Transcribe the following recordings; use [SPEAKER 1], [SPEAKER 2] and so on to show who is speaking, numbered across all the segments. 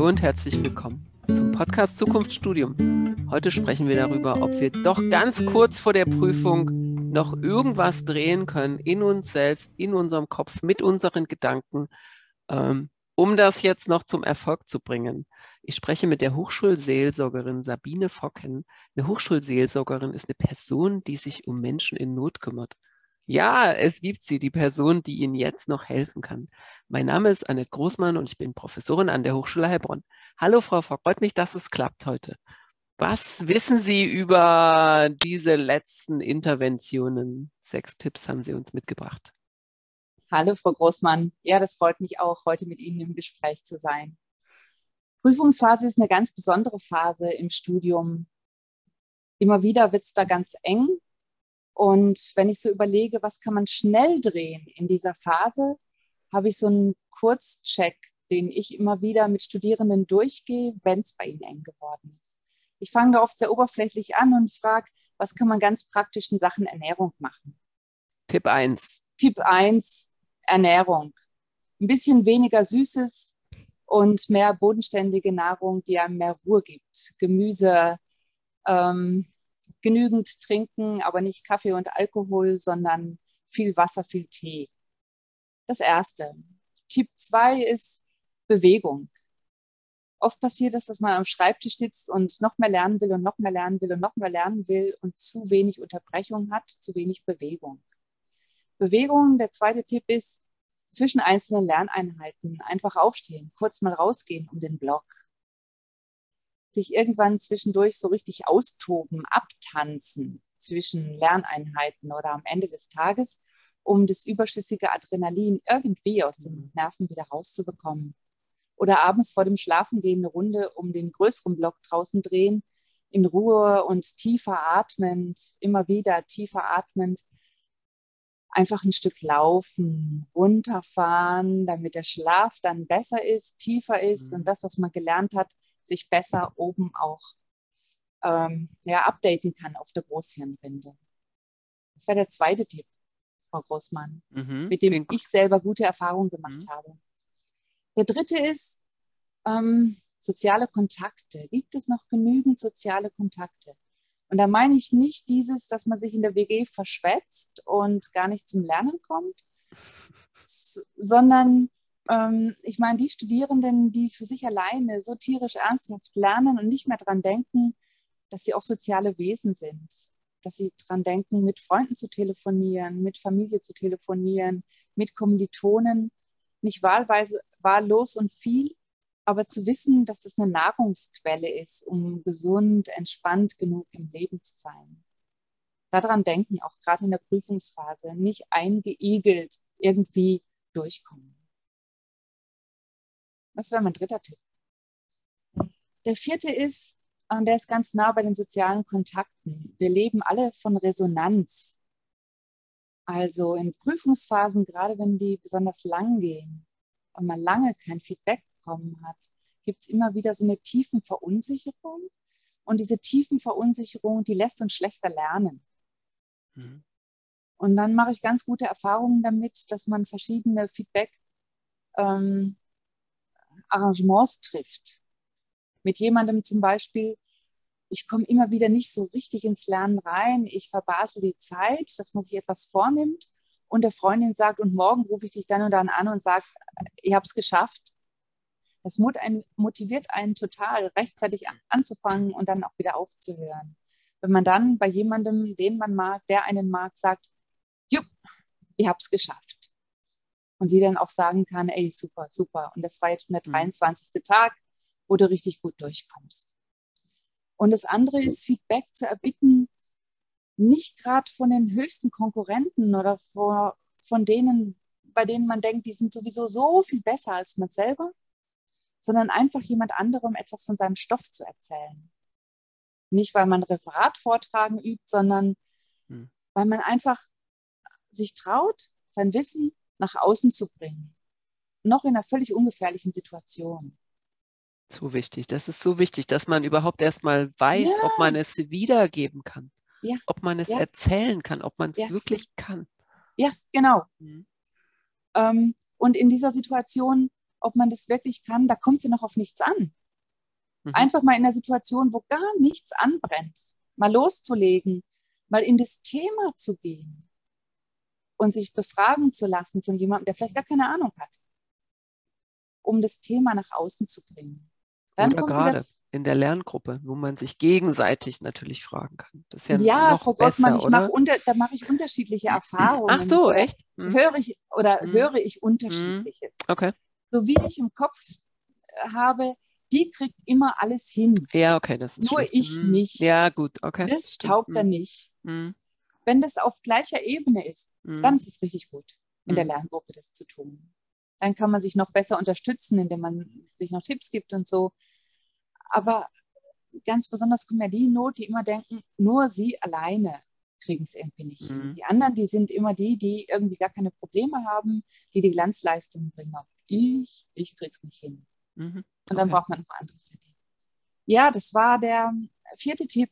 [SPEAKER 1] Hallo und herzlich willkommen zum Podcast Zukunftsstudium. Heute sprechen wir darüber, ob wir doch ganz kurz vor der Prüfung noch irgendwas drehen können in uns selbst, in unserem Kopf, mit unseren Gedanken, ähm, um das jetzt noch zum Erfolg zu bringen. Ich spreche mit der Hochschulseelsorgerin Sabine Focken. Eine Hochschulseelsorgerin ist eine Person, die sich um Menschen in Not kümmert. Ja, es gibt sie, die Person, die Ihnen jetzt noch helfen kann. Mein Name ist Annette Großmann und ich bin Professorin an der Hochschule Heilbronn. Hallo, Frau Fock, freut mich, dass es klappt heute. Was wissen Sie über diese letzten Interventionen? Sechs Tipps haben Sie uns mitgebracht.
[SPEAKER 2] Hallo, Frau Großmann. Ja, das freut mich auch, heute mit Ihnen im Gespräch zu sein. Prüfungsphase ist eine ganz besondere Phase im Studium. Immer wieder wird es da ganz eng und wenn ich so überlege, was kann man schnell drehen in dieser Phase, habe ich so einen Kurzcheck, den ich immer wieder mit Studierenden durchgehe, wenn es bei ihnen eng geworden ist. Ich fange da oft sehr oberflächlich an und frage, was kann man ganz praktisch in Sachen Ernährung machen?
[SPEAKER 1] Tipp 1.
[SPEAKER 2] Tipp 1, Ernährung. Ein bisschen weniger Süßes und mehr bodenständige Nahrung, die einem mehr Ruhe gibt. Gemüse, ähm, genügend trinken, aber nicht Kaffee und Alkohol, sondern viel Wasser, viel Tee. Das erste. Tipp zwei ist Bewegung. Oft passiert es, dass man am Schreibtisch sitzt und noch mehr lernen will und noch mehr lernen will und noch mehr lernen will und zu wenig Unterbrechung hat, zu wenig Bewegung. Bewegung, der zweite Tipp ist, zwischen einzelnen Lerneinheiten einfach aufstehen, kurz mal rausgehen um den Block sich irgendwann zwischendurch so richtig austoben, abtanzen zwischen Lerneinheiten oder am Ende des Tages, um das überschüssige Adrenalin irgendwie aus den mhm. Nerven wieder rauszubekommen. Oder abends vor dem Schlafengehen eine Runde um den größeren Block draußen drehen, in Ruhe und tiefer atmend, immer wieder tiefer atmend, einfach ein Stück laufen, runterfahren, damit der Schlaf dann besser ist, tiefer ist mhm. und das, was man gelernt hat, sich besser oben auch ähm, ja, updaten kann auf der Großhirnrinde. Das wäre der zweite Tipp, Frau Großmann, mhm, mit dem ich selber gute Erfahrungen gemacht mhm. habe. Der dritte ist ähm, soziale Kontakte. Gibt es noch genügend soziale Kontakte? Und da meine ich nicht dieses, dass man sich in der WG verschwätzt und gar nicht zum Lernen kommt, sondern ähm, ich meine, die Studierenden, die für sich alleine so tierisch ernsthaft lernen und nicht mehr daran denken, dass sie auch soziale Wesen sind, dass sie daran denken, mit Freunden zu telefonieren, mit Familie zu telefonieren, mit Kommilitonen, nicht wahlweise wahllos und viel, aber zu wissen, dass das eine Nahrungsquelle ist, um gesund, entspannt genug im Leben zu sein. Daran denken, auch gerade in der Prüfungsphase, nicht eingeigelt irgendwie durchkommen. Das wäre mein dritter Tipp. Der vierte ist, und der ist ganz nah bei den sozialen Kontakten. Wir leben alle von Resonanz. Also in Prüfungsphasen, gerade wenn die besonders lang gehen und man lange kein Feedback bekommen hat, gibt es immer wieder so eine tiefen Verunsicherung. Und diese tiefen Verunsicherung, die lässt uns schlechter lernen. Mhm. Und dann mache ich ganz gute Erfahrungen damit, dass man verschiedene Feedback ähm, Arrangements trifft. Mit jemandem zum Beispiel, ich komme immer wieder nicht so richtig ins Lernen rein, ich verbasel die Zeit, dass man sich etwas vornimmt und der Freundin sagt, und morgen rufe ich dich dann und dann an und sage, ich habe es geschafft. Das motiviert einen total, rechtzeitig anzufangen und dann auch wieder aufzuhören. Wenn man dann bei jemandem, den man mag, der einen mag, sagt, jupp, ich habe es geschafft und die dann auch sagen kann, ey, super, super. Und das war jetzt schon der 23. Mhm. Tag, wo du richtig gut durchkommst. Und das andere ist, Feedback zu erbitten, nicht gerade von den höchsten Konkurrenten oder vor, von denen, bei denen man denkt, die sind sowieso so viel besser als man selber, sondern einfach jemand anderem etwas von seinem Stoff zu erzählen. Nicht, weil man Referat vortragen übt, sondern hm. weil man einfach sich traut, sein Wissen nach außen zu bringen. Noch in einer völlig ungefährlichen Situation.
[SPEAKER 1] So wichtig. Das ist so wichtig, dass man überhaupt erstmal weiß, ja. ob man es wiedergeben kann. Ja. Ob man es ja. erzählen kann, ob man es wirklich kann.
[SPEAKER 2] Ja, genau. Mhm. Ähm, und in dieser Situation ob man das wirklich kann, da kommt ja noch auf nichts an.
[SPEAKER 1] Mhm.
[SPEAKER 2] Einfach mal in einer Situation, wo gar nichts anbrennt, mal loszulegen, mal in das Thema zu gehen und sich befragen zu lassen von jemandem, der vielleicht gar keine Ahnung hat, um das Thema nach außen zu bringen.
[SPEAKER 1] Dann Oder gerade in der Lerngruppe, wo man sich gegenseitig natürlich fragen kann. Das ist ja,
[SPEAKER 2] ja
[SPEAKER 1] noch
[SPEAKER 2] Frau
[SPEAKER 1] Grossmann,
[SPEAKER 2] ich mache unter, da mache ich unterschiedliche Erfahrungen.
[SPEAKER 1] Ach so, echt?
[SPEAKER 2] Hm. Höre ich oder hm. höre ich unterschiedliches.
[SPEAKER 1] Okay.
[SPEAKER 2] So wie ich im Kopf äh, habe, die kriegt immer alles hin.
[SPEAKER 1] Ja, okay, das ist
[SPEAKER 2] Nur
[SPEAKER 1] schlecht.
[SPEAKER 2] ich
[SPEAKER 1] Hm.
[SPEAKER 2] nicht.
[SPEAKER 1] Ja, gut, okay.
[SPEAKER 2] Das taugt dann
[SPEAKER 1] Hm.
[SPEAKER 2] nicht.
[SPEAKER 1] Hm.
[SPEAKER 2] Wenn das auf gleicher Ebene ist,
[SPEAKER 1] Hm.
[SPEAKER 2] dann ist es richtig gut, in der
[SPEAKER 1] Mhm.
[SPEAKER 2] Lerngruppe das zu tun. Dann kann man sich noch besser unterstützen, indem man sich noch Tipps gibt und so. Aber ganz besonders kommen ja die in Not, die immer denken, nur sie alleine kriegen es irgendwie nicht hin.
[SPEAKER 1] Mhm.
[SPEAKER 2] Die anderen, die sind immer die, die irgendwie gar keine Probleme haben, die die Glanzleistung bringen. Aber ich, ich krieg's nicht hin.
[SPEAKER 1] Mhm.
[SPEAKER 2] Und dann
[SPEAKER 1] Okay.
[SPEAKER 2] braucht man noch ein anderes Setting. Ja, das war der vierte Tipp.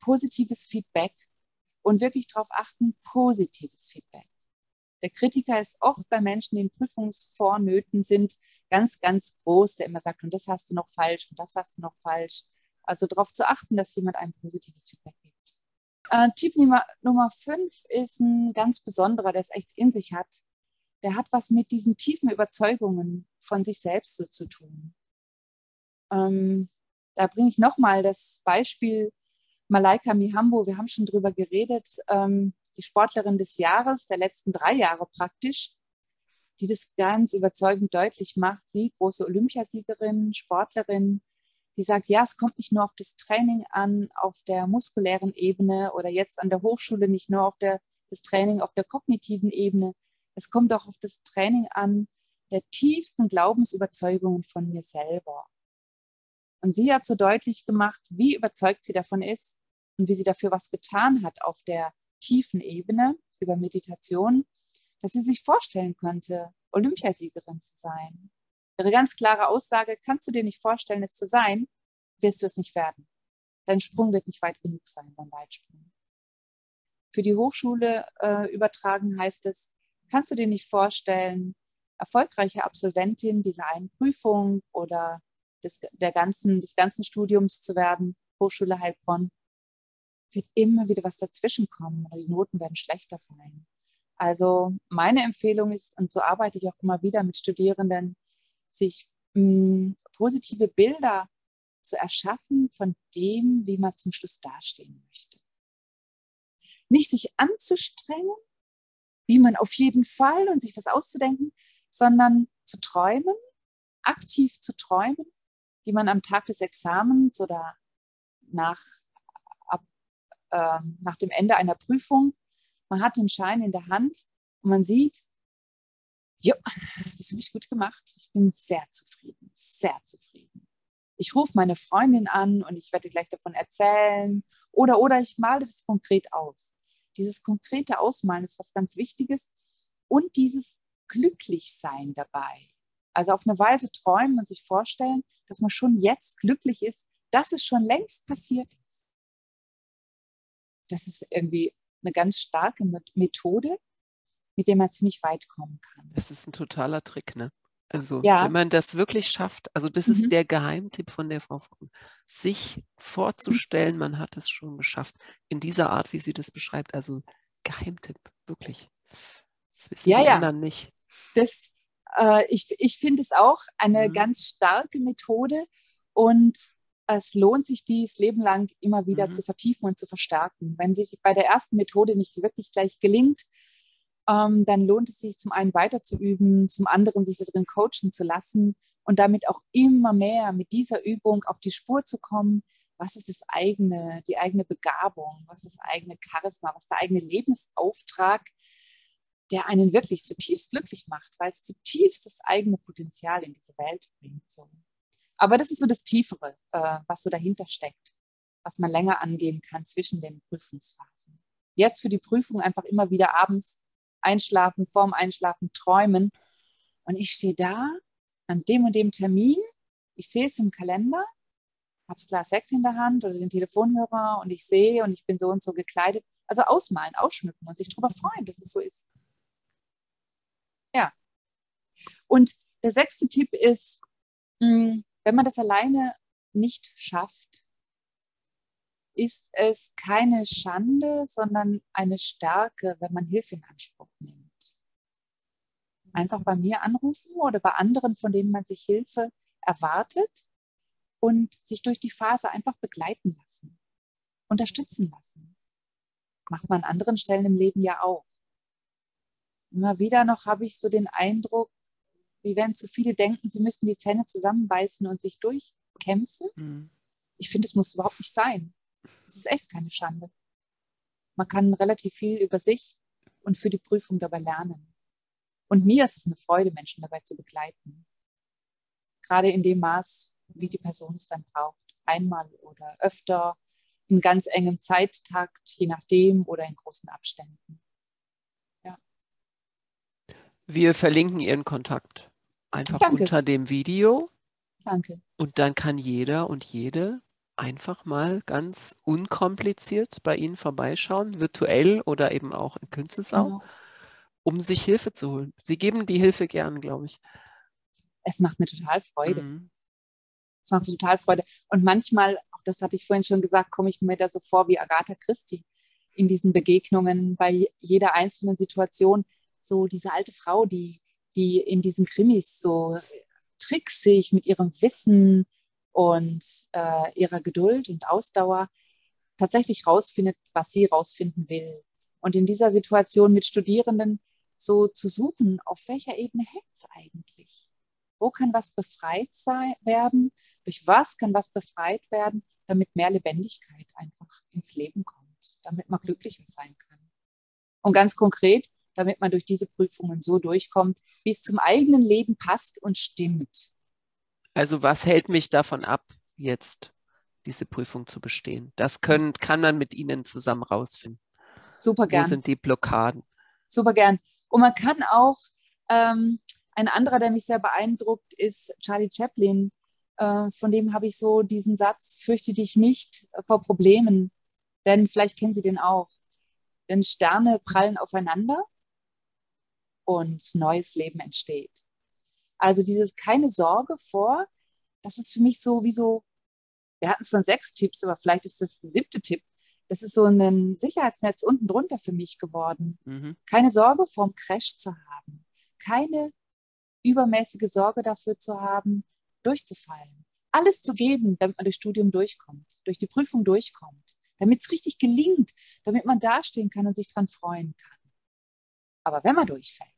[SPEAKER 2] Positives Feedback und wirklich darauf achten, positives Feedback. Der Kritiker ist oft bei Menschen, die in Prüfungsvornöten sind, ganz, ganz groß, der immer sagt, und das hast du noch falsch und das hast du noch falsch. Also darauf zu achten, dass jemand ein positives Feedback gibt. Äh, Tipp Nummer, Nummer fünf ist ein ganz besonderer, der es echt in sich hat. Der hat was mit diesen tiefen Überzeugungen von sich selbst so zu tun. Ähm, da bringe ich nochmal das Beispiel Malaika Mihambo. Wir haben schon drüber geredet. Ähm, die Sportlerin des Jahres, der letzten drei Jahre praktisch, die das ganz überzeugend deutlich macht. Sie, große Olympiasiegerin, Sportlerin, die sagt, ja, es kommt nicht nur auf das Training an, auf der muskulären Ebene oder jetzt an der Hochschule nicht nur auf der, das Training auf der kognitiven Ebene. Es kommt auch auf das Training an der tiefsten Glaubensüberzeugungen von mir selber. Und sie hat so deutlich gemacht, wie überzeugt sie davon ist und wie sie dafür was getan hat auf der tiefen Ebene über Meditation, dass sie sich vorstellen könnte, Olympiasiegerin zu sein. Ihre ganz klare Aussage, kannst du dir nicht vorstellen, es zu sein, wirst du es nicht werden. Dein Sprung wird nicht weit genug sein beim Weitsprung. Für die Hochschule äh, übertragen heißt es, kannst du dir nicht vorstellen, erfolgreiche Absolventin dieser einen Prüfung oder des, der ganzen, des ganzen Studiums zu werden, Hochschule Heilbronn, wird immer wieder was dazwischen kommen oder die Noten werden schlechter sein. Also meine Empfehlung ist, und so arbeite ich auch immer wieder mit Studierenden, sich mh, positive Bilder zu erschaffen von dem, wie man zum Schluss dastehen möchte. Nicht sich anzustrengen, wie man auf jeden Fall und sich was auszudenken, sondern zu träumen, aktiv zu träumen, wie man am Tag des Examens oder nach, ab, äh, nach dem Ende einer Prüfung, man hat den Schein in der Hand und man sieht, ja, das habe ich gut gemacht. Ich bin sehr zufrieden, sehr zufrieden. Ich rufe meine Freundin an und ich werde gleich davon erzählen. Oder, oder ich male das konkret aus. Dieses konkrete Ausmalen ist was ganz Wichtiges. Und dieses Glücklichsein dabei. Also auf eine Weise träumen und sich vorstellen, dass man schon jetzt glücklich ist, dass es schon längst passiert ist. Das ist irgendwie eine ganz starke Methode, mit der man ziemlich weit kommen kann.
[SPEAKER 1] Das ist ein totaler Trick, ne? Also,
[SPEAKER 2] Ja.
[SPEAKER 1] wenn man das wirklich schafft, also das
[SPEAKER 2] Mhm.
[SPEAKER 1] ist der Geheimtipp von der Frau sich vorzustellen, man hat es schon geschafft. In dieser Art, wie sie das beschreibt. Also Geheimtipp, wirklich. Das wissen
[SPEAKER 2] Ja,
[SPEAKER 1] die
[SPEAKER 2] ja.
[SPEAKER 1] anderen nicht.
[SPEAKER 2] Das, äh, ich ich finde es auch eine
[SPEAKER 1] Mhm.
[SPEAKER 2] ganz starke Methode und es lohnt sich, dies Leben lang immer wieder
[SPEAKER 1] Mhm.
[SPEAKER 2] zu vertiefen und zu verstärken. Wenn sich bei der ersten Methode nicht wirklich gleich gelingt, ähm, dann lohnt es sich zum einen weiter zu üben, zum anderen sich darin coachen zu lassen und damit auch immer mehr mit dieser Übung auf die Spur zu kommen. Was ist das eigene, die eigene Begabung, was ist das eigene Charisma, was ist der eigene Lebensauftrag, der einen wirklich zutiefst glücklich macht, weil es zutiefst das eigene Potenzial in diese Welt bringt. So. Aber das ist so das Tiefere, äh, was so dahinter steckt, was man länger angehen kann zwischen den Prüfungsphasen. Jetzt für die Prüfung einfach immer wieder abends einschlafen, vorm Einschlafen träumen. Und ich stehe da an dem und dem Termin, ich sehe es im Kalender, habe das Glas Sekt in der Hand oder den Telefonhörer und ich sehe und ich bin so und so gekleidet. Also ausmalen, ausschmücken und sich darüber freuen, dass es so ist. Ja. Und Der sechste Tipp ist, hm, wenn man das alleine nicht schafft, ist es keine Schande, sondern eine Stärke, wenn man Hilfe in Anspruch nimmt. Einfach bei mir anrufen oder bei anderen, von denen man sich Hilfe erwartet und sich durch die Phase einfach begleiten lassen, unterstützen lassen. Macht man an anderen Stellen im Leben ja auch. Immer wieder noch habe ich so den Eindruck, wie wenn zu viele denken, sie müssten die Zähne zusammenbeißen und sich durchkämpfen. Mhm. Ich finde, es muss überhaupt nicht sein. Es ist echt keine Schande. Man kann relativ viel über sich und für die Prüfung dabei lernen. Und mir ist es eine Freude, Menschen dabei zu begleiten. Gerade in dem Maß, wie die Person es dann braucht. Einmal oder öfter, in ganz engem Zeittakt, je nachdem, oder in großen Abständen.
[SPEAKER 1] Wir verlinken Ihren Kontakt einfach Danke. unter dem Video.
[SPEAKER 2] Danke.
[SPEAKER 1] Und dann kann jeder und jede einfach mal ganz unkompliziert bei Ihnen vorbeischauen, virtuell oder eben auch in Künstelsau, genau. um sich Hilfe zu holen. Sie geben die Hilfe gern, glaube ich.
[SPEAKER 2] Es macht mir total Freude. Mhm. Es macht mir total Freude. Und manchmal, auch das hatte ich vorhin schon gesagt, komme ich mir da so vor wie Agatha Christie in diesen Begegnungen bei jeder einzelnen Situation. So diese alte Frau, die, die in diesen Krimis so tricksig mit ihrem Wissen und äh, ihrer Geduld und Ausdauer tatsächlich rausfindet, was sie rausfinden will. Und in dieser Situation mit Studierenden so zu suchen, auf welcher Ebene hängt es eigentlich? Wo kann was befreit sein, werden? Durch was kann was befreit werden, damit mehr Lebendigkeit einfach ins Leben kommt, damit man glücklicher sein kann? Und ganz konkret, damit man durch diese Prüfungen so durchkommt, wie es zum eigenen Leben passt und stimmt.
[SPEAKER 1] Also was hält mich davon ab, jetzt diese Prüfung zu bestehen? Das können, kann man mit Ihnen zusammen rausfinden.
[SPEAKER 2] Super gern.
[SPEAKER 1] Wo sind die Blockaden?
[SPEAKER 2] Super gern. Und man kann auch, ähm, ein anderer, der mich sehr beeindruckt, ist Charlie Chaplin. Äh, von dem habe ich so diesen Satz, fürchte dich nicht vor Problemen, denn vielleicht kennen Sie den auch. Denn Sterne prallen aufeinander und neues Leben entsteht. Also dieses keine Sorge vor, das ist für mich so wie so, wir hatten es von sechs Tipps, aber vielleicht ist das der siebte Tipp. Das ist so ein Sicherheitsnetz unten drunter für mich geworden. Mhm. Keine Sorge vorm Crash zu haben. Keine übermäßige Sorge dafür zu haben, durchzufallen. Alles zu geben, damit man durch Studium durchkommt, durch die Prüfung durchkommt, damit es richtig gelingt, damit man dastehen kann und sich dran freuen kann. Aber wenn man durchfällt,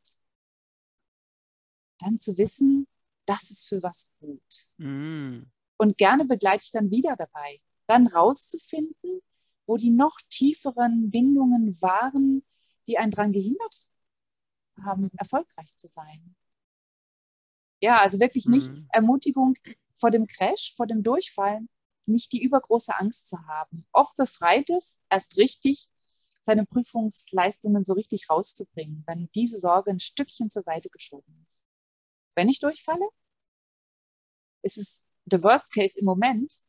[SPEAKER 2] dann zu wissen, das ist für was gut. Mm. Und gerne begleite ich dann wieder dabei, dann rauszufinden, wo die noch tieferen Bindungen waren, die einen daran gehindert haben, erfolgreich zu sein. Ja, also wirklich nicht mm. Ermutigung vor dem Crash, vor dem Durchfallen, nicht die übergroße Angst zu haben. Oft befreit es erst richtig, seine Prüfungsleistungen so richtig rauszubringen, wenn diese Sorge ein Stückchen zur Seite geschoben ist wenn ich durchfalle, ist es der Worst Case im Moment,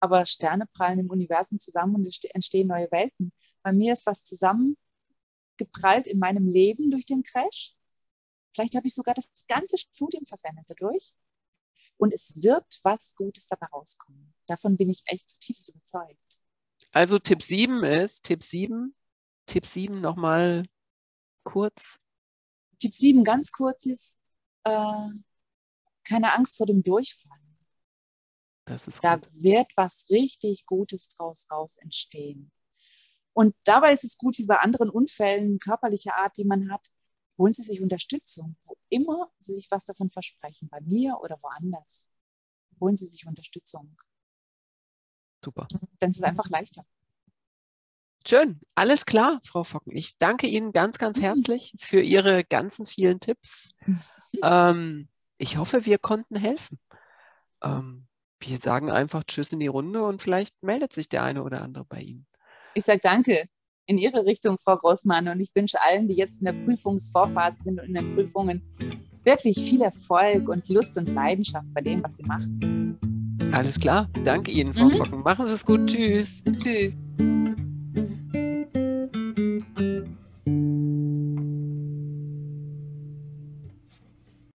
[SPEAKER 2] aber Sterne prallen im Universum zusammen und es entstehen neue Welten. Bei mir ist was zusammengeprallt in meinem Leben durch den Crash. Vielleicht habe ich sogar das ganze Studium versendet dadurch. Und es wird was Gutes dabei rauskommen. Davon bin ich echt zutiefst überzeugt.
[SPEAKER 1] Also Tipp 7 ist, Tipp 7, Tipp 7 nochmal kurz.
[SPEAKER 2] Tipp 7 ganz kurz ist, äh, keine Angst vor dem Durchfall.
[SPEAKER 1] Das ist
[SPEAKER 2] da
[SPEAKER 1] gut.
[SPEAKER 2] wird was richtig Gutes draus raus entstehen. Und dabei ist es gut, wie bei anderen Unfällen körperlicher Art, die man hat, holen Sie sich Unterstützung, wo immer Sie sich was davon versprechen, bei mir oder woanders. Holen Sie sich Unterstützung.
[SPEAKER 1] Super.
[SPEAKER 2] Dann ist es einfach leichter.
[SPEAKER 1] Schön, alles klar, Frau Focken. Ich danke Ihnen ganz, ganz mhm. herzlich für Ihre ganzen vielen Tipps. Ähm, ich hoffe, wir konnten helfen. Ähm, wir sagen einfach Tschüss in die Runde und vielleicht meldet sich der eine oder andere bei Ihnen.
[SPEAKER 2] Ich sage danke in Ihre Richtung, Frau Großmann. Und ich wünsche allen, die jetzt in der Prüfungsvorphase sind und in den Prüfungen, wirklich viel Erfolg und Lust und Leidenschaft bei dem, was Sie machen.
[SPEAKER 1] Alles klar. Danke Ihnen, Frau mhm. Focken. Machen Sie es gut. Tschüss.
[SPEAKER 2] Tschüss.